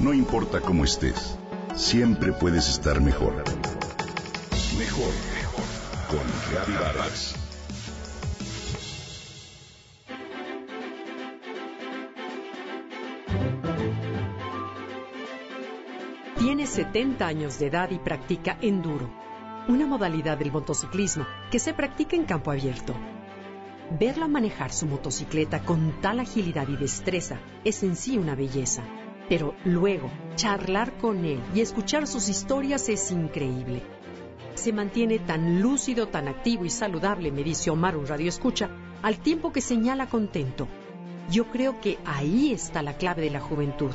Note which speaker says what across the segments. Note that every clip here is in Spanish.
Speaker 1: No importa cómo estés, siempre puedes estar mejor. Mejor, mejor. Con Reavivadas.
Speaker 2: Tiene 70 años de edad y practica enduro, una modalidad del motociclismo que se practica en campo abierto. Verla manejar su motocicleta con tal agilidad y destreza es en sí una belleza. Pero luego, charlar con él y escuchar sus historias es increíble. Se mantiene tan lúcido, tan activo y saludable, me dice Omar, un radio escucha, al tiempo que señala contento. Yo creo que ahí está la clave de la juventud.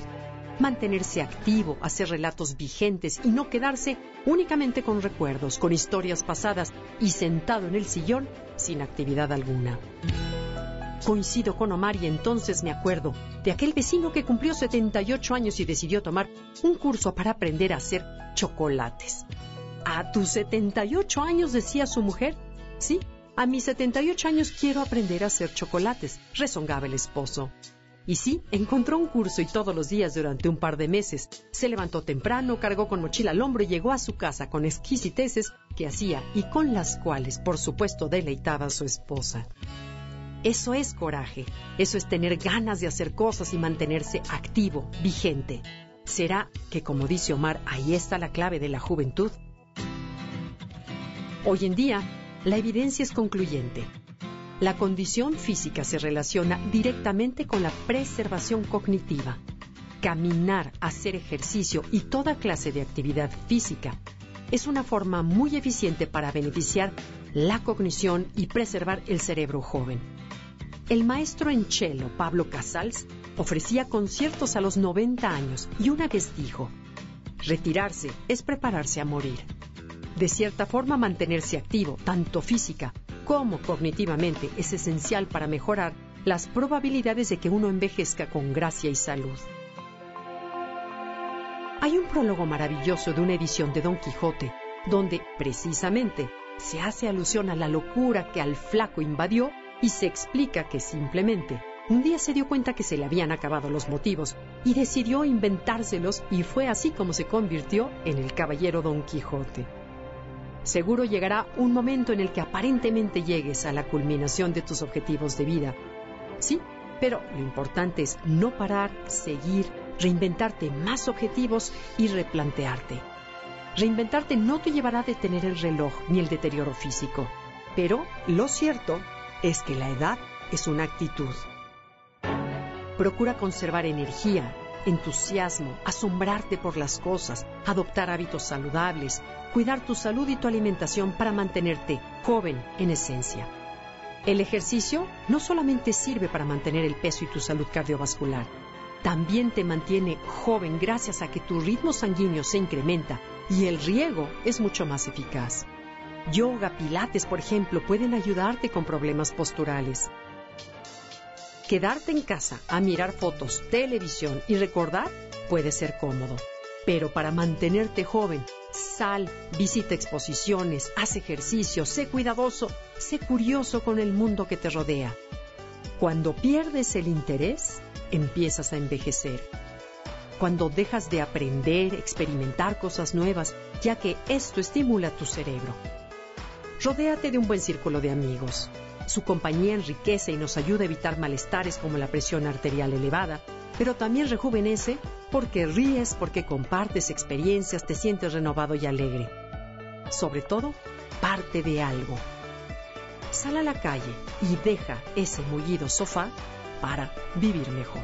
Speaker 2: Mantenerse activo, hacer relatos vigentes y no quedarse únicamente con recuerdos, con historias pasadas y sentado en el sillón sin actividad alguna. Coincido con Omar y entonces me acuerdo de aquel vecino que cumplió 78 años y decidió tomar un curso para aprender a hacer chocolates. ¿A tus 78 años decía su mujer? Sí, a mis 78 años quiero aprender a hacer chocolates, rezongaba el esposo. Y sí, encontró un curso y todos los días durante un par de meses. Se levantó temprano, cargó con mochila al hombro y llegó a su casa con exquisiteces que hacía y con las cuales, por supuesto, deleitaba a su esposa. Eso es coraje, eso es tener ganas de hacer cosas y mantenerse activo, vigente. ¿Será que, como dice Omar, ahí está la clave de la juventud? Hoy en día, la evidencia es concluyente. La condición física se relaciona directamente con la preservación cognitiva. Caminar, hacer ejercicio y toda clase de actividad física es una forma muy eficiente para beneficiar la cognición y preservar el cerebro joven. El maestro en Pablo Casals, ofrecía conciertos a los 90 años y una vez dijo, retirarse es prepararse a morir. De cierta forma, mantenerse activo, tanto física como cognitivamente, es esencial para mejorar las probabilidades de que uno envejezca con gracia y salud. Hay un prólogo maravilloso de una edición de Don Quijote, donde, precisamente, se hace alusión a la locura que al flaco invadió y se explica que simplemente un día se dio cuenta que se le habían acabado los motivos y decidió inventárselos y fue así como se convirtió en el caballero Don Quijote. Seguro llegará un momento en el que aparentemente llegues a la culminación de tus objetivos de vida. Sí, pero lo importante es no parar, seguir, reinventarte más objetivos y replantearte. Reinventarte no te llevará a detener el reloj ni el deterioro físico, pero lo cierto es que la edad es una actitud. Procura conservar energía, entusiasmo, asombrarte por las cosas, adoptar hábitos saludables, cuidar tu salud y tu alimentación para mantenerte joven en esencia. El ejercicio no solamente sirve para mantener el peso y tu salud cardiovascular, también te mantiene joven gracias a que tu ritmo sanguíneo se incrementa y el riego es mucho más eficaz. Yoga, pilates, por ejemplo, pueden ayudarte con problemas posturales. Quedarte en casa a mirar fotos, televisión y recordar puede ser cómodo. Pero para mantenerte joven, sal, visita exposiciones, haz ejercicio, sé cuidadoso, sé curioso con el mundo que te rodea. Cuando pierdes el interés, empiezas a envejecer. Cuando dejas de aprender, experimentar cosas nuevas, ya que esto estimula tu cerebro. Rodéate de un buen círculo de amigos. Su compañía enriquece y nos ayuda a evitar malestares como la presión arterial elevada, pero también rejuvenece porque ríes, porque compartes experiencias, te sientes renovado y alegre. Sobre todo, parte de algo. Sal a la calle y deja ese mullido sofá para vivir mejor.